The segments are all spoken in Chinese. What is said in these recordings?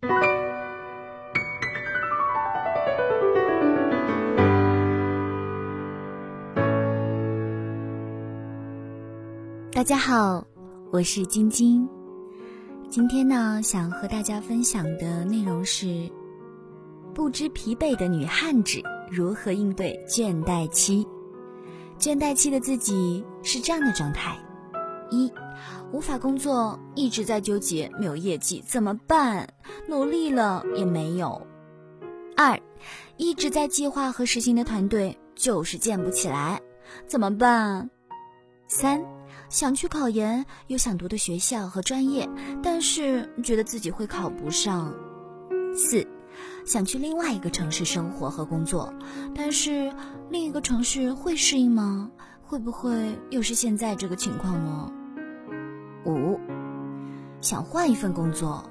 大家好，我是晶晶。今天呢，想和大家分享的内容是：不知疲惫的女汉子如何应对倦怠期。倦怠期的自己是这样的状态：一、无法工作，一直在纠结没有业绩怎么办，努力了也没有；二、一直在计划和实行的团队就是建不起来，怎么办？三。想去考研，有想读的学校和专业，但是觉得自己会考不上。四，想去另外一个城市生活和工作，但是另一个城市会适应吗？会不会又是现在这个情况呢？五，想换一份工作，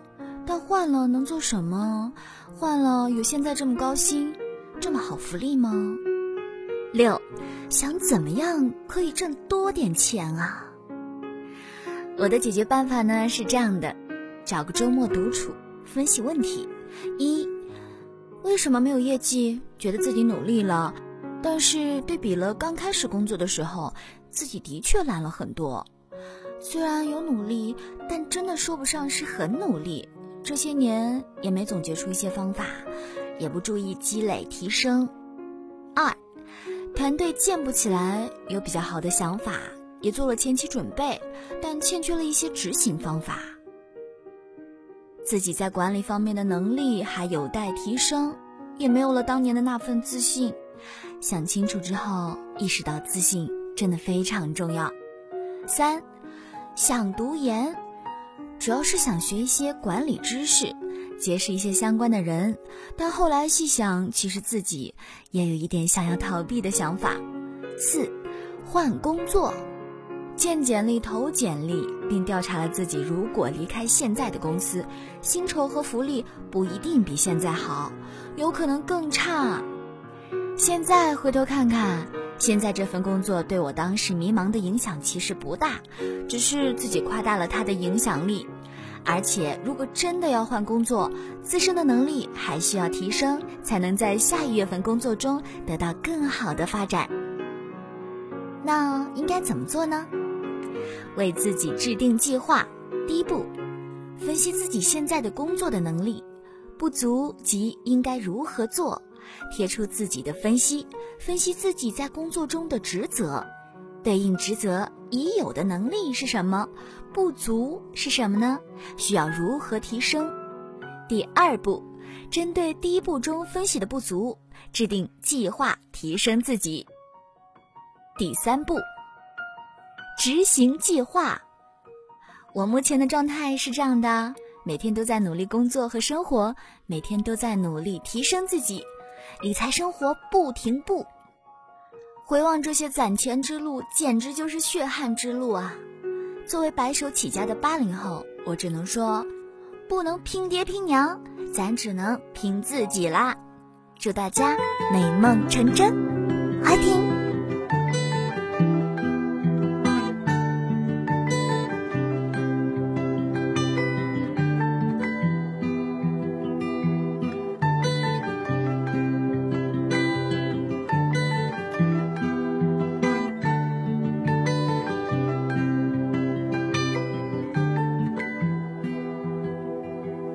但换了能做什么？换了有现在这么高薪，这么好福利吗？六，想怎么样可以挣多点钱啊？我的解决办法呢是这样的：找个周末独处，分析问题。一，为什么没有业绩？觉得自己努力了，但是对比了刚开始工作的时候，自己的确懒了很多。虽然有努力，但真的说不上是很努力。这些年也没总结出一些方法，也不注意积累提升。二。团队建不起来，有比较好的想法，也做了前期准备，但欠缺了一些执行方法。自己在管理方面的能力还有待提升，也没有了当年的那份自信。想清楚之后，意识到自信真的非常重要。三，想读研，主要是想学一些管理知识。结识一些相关的人，但后来细想，其实自己也有一点想要逃避的想法。四，换工作，见简历投简历，并调查了自己如果离开现在的公司，薪酬和福利不一定比现在好，有可能更差。现在回头看看，现在这份工作对我当时迷茫的影响其实不大，只是自己夸大了它的影响力。而且，如果真的要换工作，自身的能力还需要提升，才能在下一月份工作中得到更好的发展。那应该怎么做呢？为自己制定计划。第一步，分析自己现在的工作的能力不足及应该如何做，贴出自己的分析，分析自己在工作中的职责。对应职责已有的能力是什么？不足是什么呢？需要如何提升？第二步，针对第一步中分析的不足，制定计划提升自己。第三步，执行计划。我目前的状态是这样的：每天都在努力工作和生活，每天都在努力提升自己，理财生活不停步。回望这些攒钱之路，简直就是血汗之路啊！作为白手起家的八零后，我只能说，不能拼爹拼娘，咱只能拼自己啦！祝大家美梦成真，快听。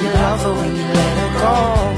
You love her when you let her go.